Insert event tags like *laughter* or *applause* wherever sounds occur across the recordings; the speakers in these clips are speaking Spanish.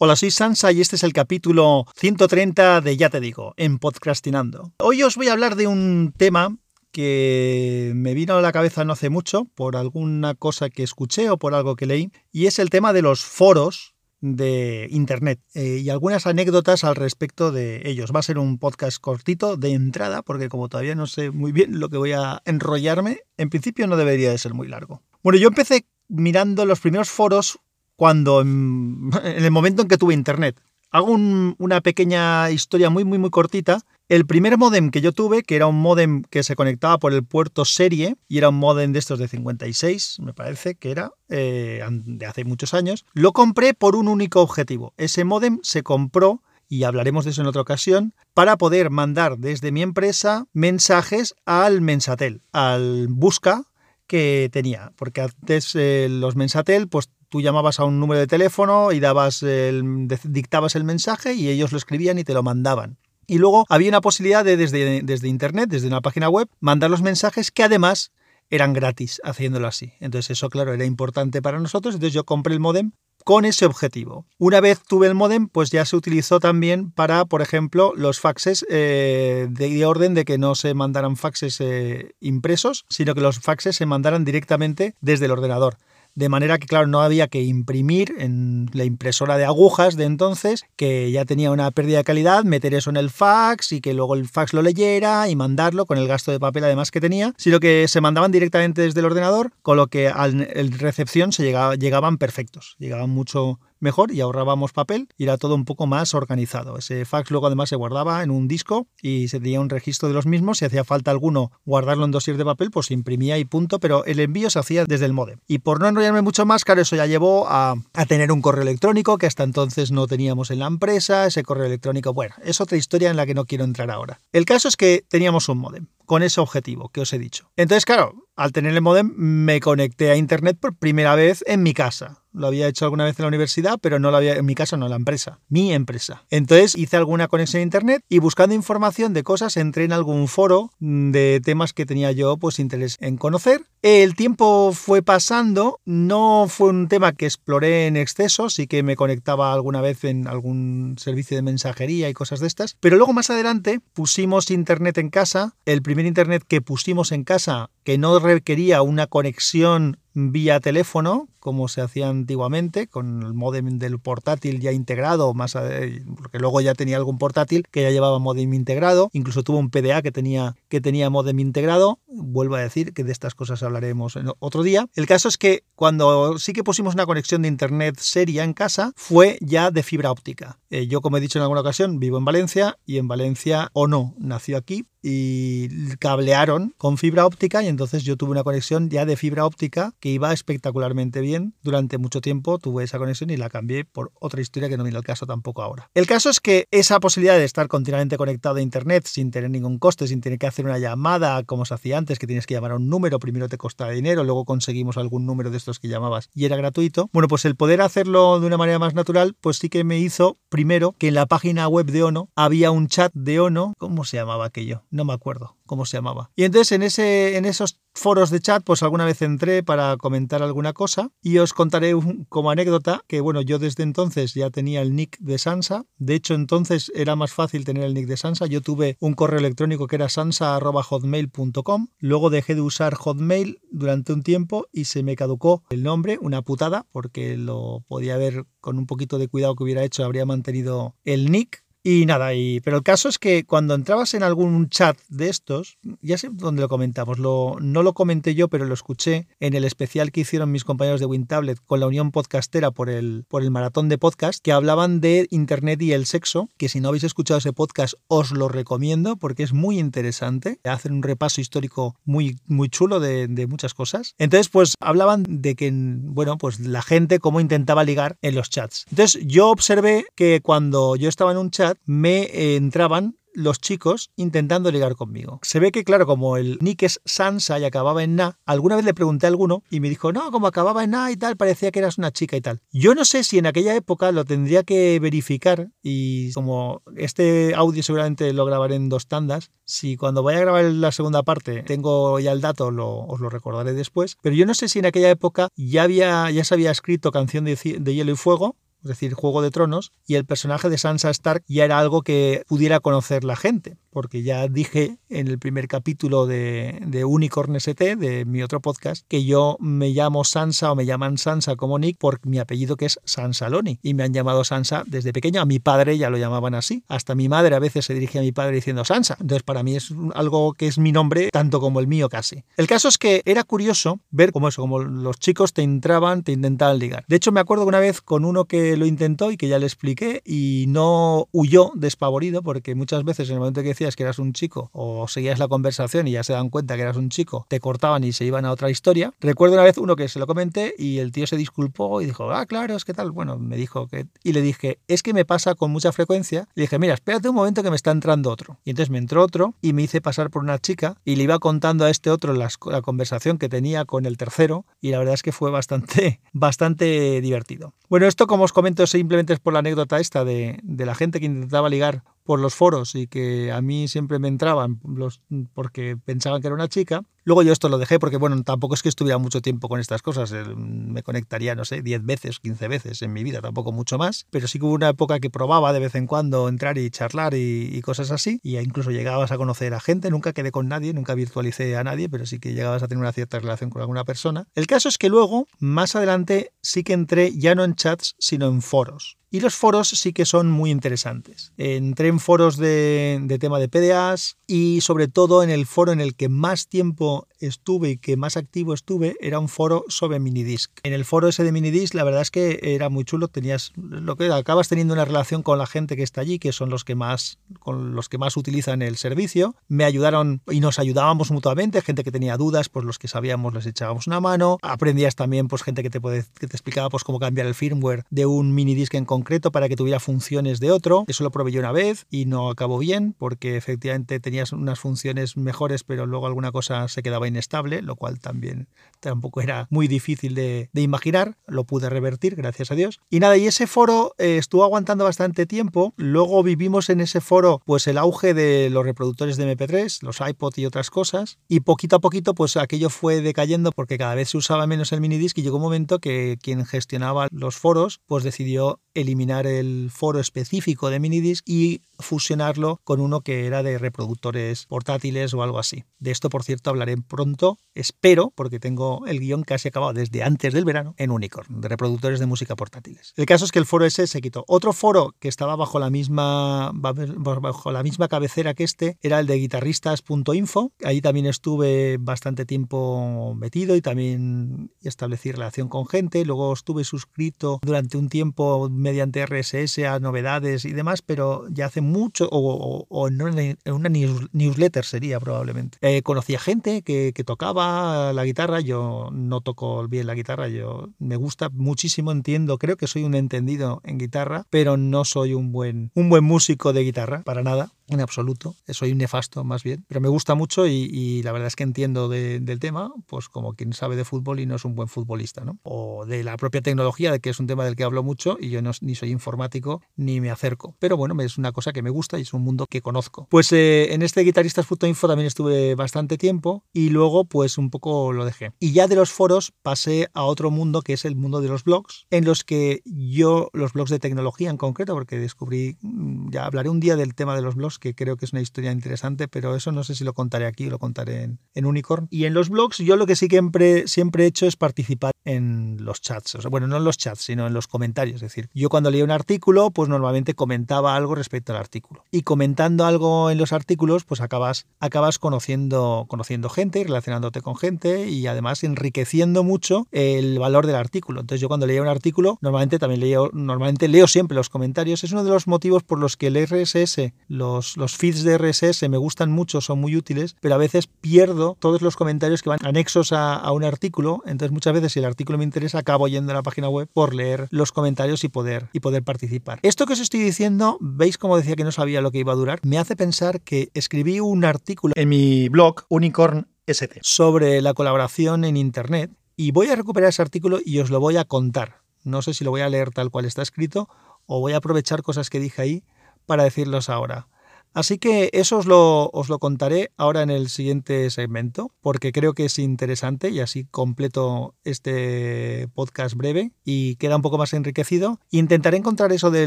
Hola, soy Sansa y este es el capítulo 130 de Ya te digo, en Podcastinando. Hoy os voy a hablar de un tema que me vino a la cabeza no hace mucho por alguna cosa que escuché o por algo que leí, y es el tema de los foros de Internet eh, y algunas anécdotas al respecto de ellos. Va a ser un podcast cortito de entrada, porque como todavía no sé muy bien lo que voy a enrollarme, en principio no debería de ser muy largo. Bueno, yo empecé mirando los primeros foros cuando *laughs* en, el momento en que tuve internet. Hago una pequeña historia muy, muy, muy cortita. El primer modem que yo tuve, que era un modem que se conectaba por el puerto serie, y era un modem de estos de 56, me parece que era, eh, de hace muchos años, lo compré por un único objetivo. Ese modem se compró y hablaremos de eso en otra ocasión, para poder mandar desde mi empresa mensajes al Mensatel, al Busca que tenía, porque antes eh, los Mensatel pues tú llamabas a un número de teléfono y el, dictabas el mensaje y ellos lo escribían y te lo mandaban. Y luego había una posibilidad de desde, desde internet, desde una página web, mandar los mensajes que además eran gratis haciéndolo así. Entonces eso, claro, era importante para nosotros. Entonces yo compré el modem con ese objetivo. Una vez tuve el modem, pues ya se utilizó también para, por ejemplo, los faxes eh, de orden de que no se mandaran faxes eh, impresos, sino que los faxes se mandaran directamente desde el ordenador de manera que, claro, no había que imprimir en la impresora de agujas de entonces, que ya tenía una pérdida de calidad, meter eso en el fax y que luego el fax lo leyera y mandarlo con el gasto de papel además que tenía, sino que se mandaban directamente desde el ordenador, con lo que al recepción se llegaba, llegaban perfectos, llegaban mucho mejor y ahorrábamos papel y era todo un poco más organizado. Ese fax luego además se guardaba en un disco y se tenía un registro de los mismos. Si hacía falta alguno guardarlo en dossier de papel, pues se imprimía y punto, pero el envío se hacía desde el modem. Y por no enrollarme mucho más, claro, eso ya llevó a, a tener un correo electrónico que hasta entonces no teníamos en la empresa. Ese correo electrónico, bueno, es otra historia en la que no quiero entrar ahora. El caso es que teníamos un modem con ese objetivo que os he dicho. Entonces, claro, al tener el modem me conecté a internet por primera vez en mi casa. Lo había hecho alguna vez en la universidad, pero no lo había en mi casa, no en la empresa, mi empresa. Entonces hice alguna conexión a internet y buscando información de cosas entré en algún foro de temas que tenía yo pues interés en conocer. El tiempo fue pasando, no fue un tema que exploré en exceso, sí que me conectaba alguna vez en algún servicio de mensajería y cosas de estas, pero luego más adelante pusimos internet en casa, el primer internet que pusimos en casa que no requería una conexión vía teléfono, como se hacía antiguamente, con el modem del portátil ya integrado, más porque luego ya tenía algún portátil que ya llevaba modem integrado, incluso tuvo un PDA que tenía, que tenía modem integrado, vuelvo a decir que de estas cosas hablaremos otro día. El caso es que cuando sí que pusimos una conexión de internet seria en casa, fue ya de fibra óptica. Eh, yo, como he dicho en alguna ocasión, vivo en Valencia y en Valencia o no, nació aquí y cablearon con fibra óptica y entonces yo tuve una conexión ya de fibra óptica que iba espectacularmente bien. Durante mucho tiempo tuve esa conexión y la cambié por otra historia que no viene al caso tampoco ahora. El caso es que esa posibilidad de estar continuamente conectado a internet sin tener ningún coste, sin tener que hacer una llamada como se hacía antes, que tienes que llamar a un número, primero te costaba dinero, luego conseguimos algún número de estos que llamabas y era gratuito. Bueno, pues el poder hacerlo de una manera más natural, pues sí que me hizo primero que en la página web de Ono había un chat de Ono, ¿cómo se llamaba aquello? No me acuerdo cómo se llamaba. Y entonces en, ese, en esos foros de chat, pues alguna vez entré para comentar alguna cosa y os contaré como anécdota que, bueno, yo desde entonces ya tenía el nick de Sansa. De hecho, entonces era más fácil tener el nick de Sansa. Yo tuve un correo electrónico que era sansa.hotmail.com. Luego dejé de usar Hotmail durante un tiempo y se me caducó el nombre, una putada, porque lo podía ver con un poquito de cuidado que hubiera hecho, habría mantenido el nick y nada, y, pero el caso es que cuando entrabas en algún chat de estos, ya sé dónde lo comentamos, lo, no lo comenté yo, pero lo escuché en el especial que hicieron mis compañeros de WinTablet con la Unión Podcastera por el, por el maratón de podcast, que hablaban de Internet y el sexo, que si no habéis escuchado ese podcast os lo recomiendo porque es muy interesante, hacen un repaso histórico muy, muy chulo de, de muchas cosas. Entonces, pues hablaban de que, bueno, pues la gente cómo intentaba ligar en los chats. Entonces, yo observé que cuando yo estaba en un chat, me entraban los chicos intentando ligar conmigo. Se ve que, claro, como el nick es Sansa y acababa en Na, alguna vez le pregunté a alguno y me dijo, no, como acababa en Na y tal, parecía que eras una chica y tal. Yo no sé si en aquella época lo tendría que verificar y como este audio seguramente lo grabaré en dos tandas, si cuando vaya a grabar la segunda parte tengo ya el dato, os lo recordaré después, pero yo no sé si en aquella época ya, había, ya se había escrito Canción de Hielo y Fuego es decir, Juego de Tronos, y el personaje de Sansa Stark ya era algo que pudiera conocer la gente, porque ya dije en el primer capítulo de, de Unicorn ST, de mi otro podcast, que yo me llamo Sansa o me llaman Sansa como Nick por mi apellido que es Sansaloni, y me han llamado Sansa desde pequeño, a mi padre ya lo llamaban así, hasta mi madre a veces se dirige a mi padre diciendo Sansa, entonces para mí es algo que es mi nombre tanto como el mío casi. El caso es que era curioso ver cómo eso, como los chicos te entraban, te intentaban ligar. De hecho me acuerdo que una vez con uno lo intentó y que ya le expliqué y no huyó despavorido porque muchas veces en el momento que decías que eras un chico o seguías la conversación y ya se dan cuenta que eras un chico, te cortaban y se iban a otra historia. Recuerdo una vez uno que se lo comenté y el tío se disculpó y dijo, ah, claro, es que tal. Bueno, me dijo que... Y le dije, es que me pasa con mucha frecuencia. Le dije, mira, espérate un momento que me está entrando otro. Y entonces me entró otro y me hice pasar por una chica y le iba contando a este otro la conversación que tenía con el tercero y la verdad es que fue bastante, *laughs* bastante divertido. Bueno, esto como os comento simplemente es por la anécdota esta de, de la gente que intentaba ligar por los foros y que a mí siempre me entraban los, porque pensaban que era una chica. Luego yo esto lo dejé porque, bueno, tampoco es que estuviera mucho tiempo con estas cosas. Me conectaría, no sé, 10 veces, 15 veces en mi vida, tampoco mucho más. Pero sí que hubo una época que probaba de vez en cuando entrar y charlar y, y cosas así. Y incluso llegabas a conocer a gente. Nunca quedé con nadie, nunca virtualicé a nadie, pero sí que llegabas a tener una cierta relación con alguna persona. El caso es que luego, más adelante, sí que entré ya no en chats, sino en foros. Y los foros sí que son muy interesantes. Entré en foros de, de, tema de PDAs y sobre todo en el foro en el que más tiempo estuve y que más activo estuve era un foro sobre minidisc. En el foro ese de minidisc la verdad es que era muy chulo, tenías lo que acabas teniendo una relación con la gente que está allí, que son los que más con los que más utilizan el servicio. Me ayudaron y nos ayudábamos mutuamente, gente que tenía dudas, pues los que sabíamos les echábamos una mano. Aprendías también pues gente que te puede, que te explicaba pues cómo cambiar el firmware de un minidisc en concreto para que tuviera funciones de otro. Eso lo probé yo una vez y no acabó bien porque efectivamente tenías unas funciones mejores, pero luego alguna cosa se quedaba inestable, lo cual también tampoco era muy difícil de, imaginar. Lo pude revertir, gracias a Dios. Y nada, y ese foro eh, estuvo aguantando bastante tiempo. Luego vivimos en ese foro pues el auge de los reproductores de MP3, los iPod y otras cosas. Y poquito a poquito pues aquello fue decayendo porque cada vez se usaba menos el minidisc y llegó un momento que quien gestionaba los foros pues decidió eliminar el foro específico de minidisc y fusionarlo con uno que era de reproductores portátiles o algo así. De esto, por cierto, hablaré pronto, espero, porque tengo el guion casi acabado desde antes del verano, en Unicorn, de reproductores de música portátiles. El caso es que el foro ese se quitó. Otro foro que estaba bajo la misma, bajo la misma cabecera que este era el de guitarristas.info. Ahí también estuve bastante tiempo metido y también establecí relación con gente. Luego estuve suscrito durante un tiempo mediante RSS a novedades y demás, pero ya hace mucho, o, o en, una, en, una, newsletter sería probablemente. Eh, conocía gente que, que, tocaba la guitarra, yo no toco bien la guitarra, yo me gusta muchísimo, entiendo, creo que soy un entendido en guitarra, pero no soy un buen, un buen músico de guitarra, para nada en absoluto, soy un nefasto más bien, pero me gusta mucho y, y la verdad es que entiendo de, del tema, pues como quien sabe de fútbol y no es un buen futbolista, ¿no? O de la propia tecnología, de que es un tema del que hablo mucho y yo no, ni soy informático ni me acerco, pero bueno, es una cosa que me gusta y es un mundo que conozco. Pues eh, en este guitaristas.info también estuve bastante tiempo y luego pues un poco lo dejé. Y ya de los foros pasé a otro mundo que es el mundo de los blogs, en los que yo, los blogs de tecnología en concreto, porque descubrí, mm, ya hablaré un día del tema de los blogs, que creo que es una historia interesante, pero eso no sé si lo contaré aquí o lo contaré en, Unicorn. Y en los blogs yo lo que sí que siempre, siempre he hecho es participar en los chats, o sea, bueno, no en los chats, sino en los comentarios. Es decir, yo cuando leía un artículo, pues normalmente comentaba algo respecto al artículo. Y comentando algo en los artículos, pues acabas, acabas conociendo, conociendo gente, relacionándote con gente y además enriqueciendo mucho el valor del artículo. Entonces yo cuando leía un artículo, normalmente también leo, normalmente leo siempre los comentarios. Es uno de los motivos por los que el RSS, los feeds de RSS me gustan mucho, son muy útiles, pero a veces pierdo todos los comentarios que van anexos a, un artículo. Entonces muchas veces si el artículo me interesa, acabo yendo a la página web por leer los comentarios y poder, y poder participar. Esto que os estoy diciendo, veis como decía que no sabía lo que iba a durar, me hace pensar que escribí un artículo en mi blog Unicorn ST sobre la colaboración en Internet y voy a recuperar ese artículo y os lo voy a contar. No sé si lo voy a leer tal cual está escrito o voy a aprovechar cosas que dije ahí para decirlos ahora. Así que eso os lo, os lo contaré ahora en el siguiente segmento, porque creo que es interesante y así completo este podcast breve y queda un poco más enriquecido. Intentaré encontrar eso de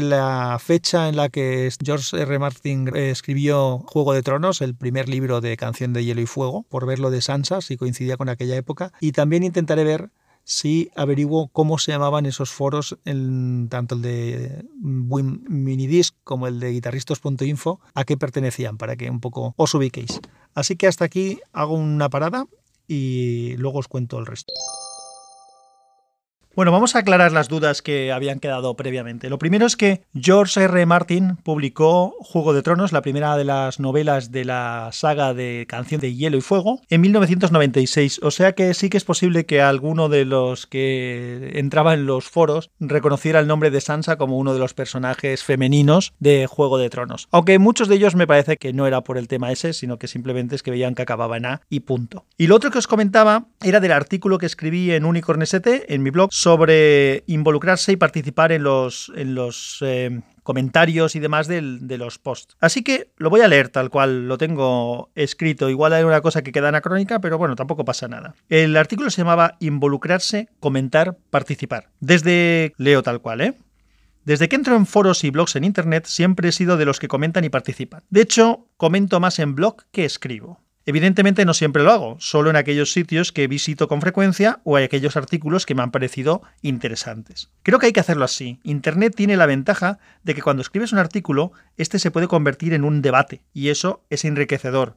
la fecha en la que George R. Martin escribió Juego de Tronos, el primer libro de Canción de Hielo y Fuego, por verlo de Sansa, si coincidía con aquella época. Y también intentaré ver si averiguo cómo se llamaban esos foros, en, tanto el de Minidisc como el de guitarristas.info, a qué pertenecían, para que un poco os ubiquéis. Así que hasta aquí hago una parada y luego os cuento el resto. Bueno, vamos a aclarar las dudas que habían quedado previamente. Lo primero es que George R. Martin publicó Juego de Tronos, la primera de las novelas de la saga de Canción de Hielo y Fuego, en 1996. O sea que sí que es posible que alguno de los que entraba en los foros reconociera el nombre de Sansa como uno de los personajes femeninos de Juego de Tronos. Aunque muchos de ellos me parece que no era por el tema ese, sino que simplemente es que veían que acababa en A y punto. Y lo otro que os comentaba era del artículo que escribí en Unicorn ST, en mi blog, sobre involucrarse y participar en los, en los eh, comentarios y demás de los posts. Así que lo voy a leer tal cual lo tengo escrito. Igual hay una cosa que queda anacrónica, pero bueno, tampoco pasa nada. El artículo se llamaba Involucrarse, comentar, participar. Desde, leo tal cual, ¿eh? Desde que entro en foros y blogs en Internet siempre he sido de los que comentan y participan. De hecho, comento más en blog que escribo. Evidentemente no siempre lo hago, solo en aquellos sitios que visito con frecuencia o hay aquellos artículos que me han parecido interesantes. Creo que hay que hacerlo así. Internet tiene la ventaja de que cuando escribes un artículo, este se puede convertir en un debate, y eso es enriquecedor.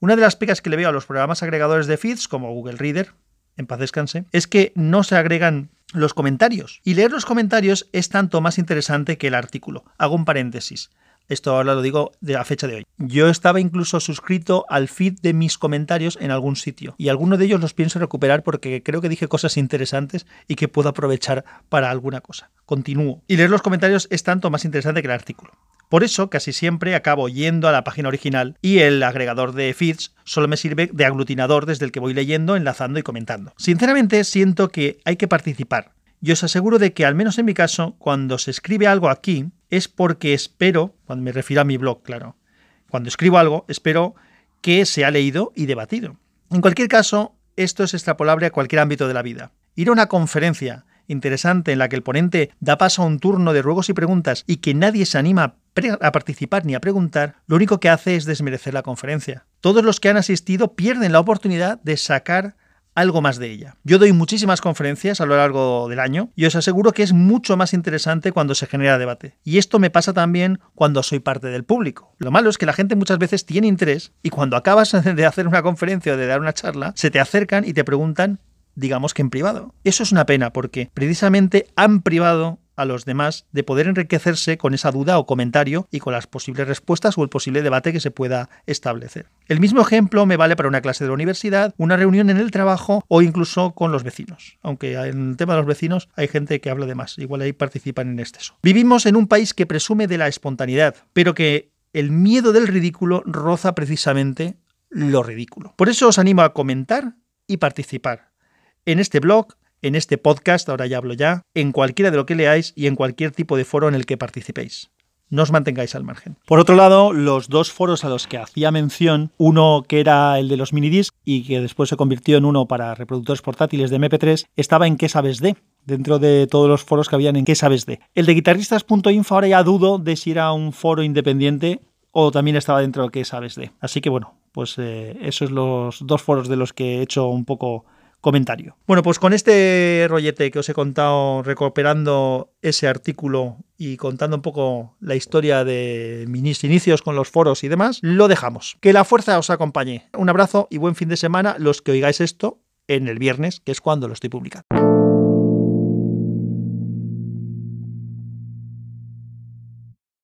Una de las pegas que le veo a los programas agregadores de feeds, como Google Reader, en paz descanse, es que no se agregan los comentarios. Y leer los comentarios es tanto más interesante que el artículo. Hago un paréntesis. Esto ahora lo digo de la fecha de hoy. Yo estaba incluso suscrito al feed de mis comentarios en algún sitio y algunos de ellos los pienso recuperar porque creo que dije cosas interesantes y que puedo aprovechar para alguna cosa. Continúo. Y leer los comentarios es tanto más interesante que el artículo. Por eso casi siempre acabo yendo a la página original y el agregador de feeds solo me sirve de aglutinador desde el que voy leyendo, enlazando y comentando. Sinceramente siento que hay que participar. Y os aseguro de que, al menos en mi caso, cuando se escribe algo aquí, es porque espero, cuando me refiero a mi blog, claro, cuando escribo algo, espero que se ha leído y debatido. En cualquier caso, esto es extrapolable a cualquier ámbito de la vida. Ir a una conferencia interesante en la que el ponente da paso a un turno de ruegos y preguntas y que nadie se anima a participar ni a preguntar, lo único que hace es desmerecer la conferencia. Todos los que han asistido pierden la oportunidad de sacar algo más de ella. Yo doy muchísimas conferencias a lo largo del año y os aseguro que es mucho más interesante cuando se genera debate. Y esto me pasa también cuando soy parte del público. Lo malo es que la gente muchas veces tiene interés y cuando acabas *laughs* de hacer una conferencia o de dar una charla, se te acercan y te preguntan digamos que en privado. Eso es una pena porque precisamente han privado a los demás de poder enriquecerse con esa duda o comentario y con las posibles respuestas o el posible debate que se pueda establecer. El mismo ejemplo me vale para una clase de la universidad, una reunión en el trabajo o incluso con los vecinos. Aunque en el tema de los vecinos hay gente que habla de más, igual ahí participan en exceso. Vivimos en un país que presume de la espontaneidad, pero que el miedo del ridículo roza precisamente lo ridículo. Por eso os animo a comentar y participar en este blog, en este podcast, ahora ya hablo ya, en cualquiera de lo que leáis y en cualquier tipo de foro en el que participéis. No os mantengáis al margen. Por otro lado, los dos foros a los que hacía mención, uno que era el de los minidisc y que después se convirtió en uno para reproductores portátiles de MP3, estaba en ¿Qué sabes de? dentro de todos los foros que habían en ¿Qué sabes de? El de guitarristas.info ahora ya dudo de si era un foro independiente o también estaba dentro de ¿Qué sabes de? Así que bueno, pues eh, esos son los dos foros de los que he hecho un poco comentario. Bueno, pues con este rollete que os he contado recuperando ese artículo y contando un poco la historia de mis inicios con los foros y demás, lo dejamos. Que la fuerza os acompañe. Un abrazo y buen fin de semana los que oigáis esto en el viernes, que es cuando lo estoy publicando.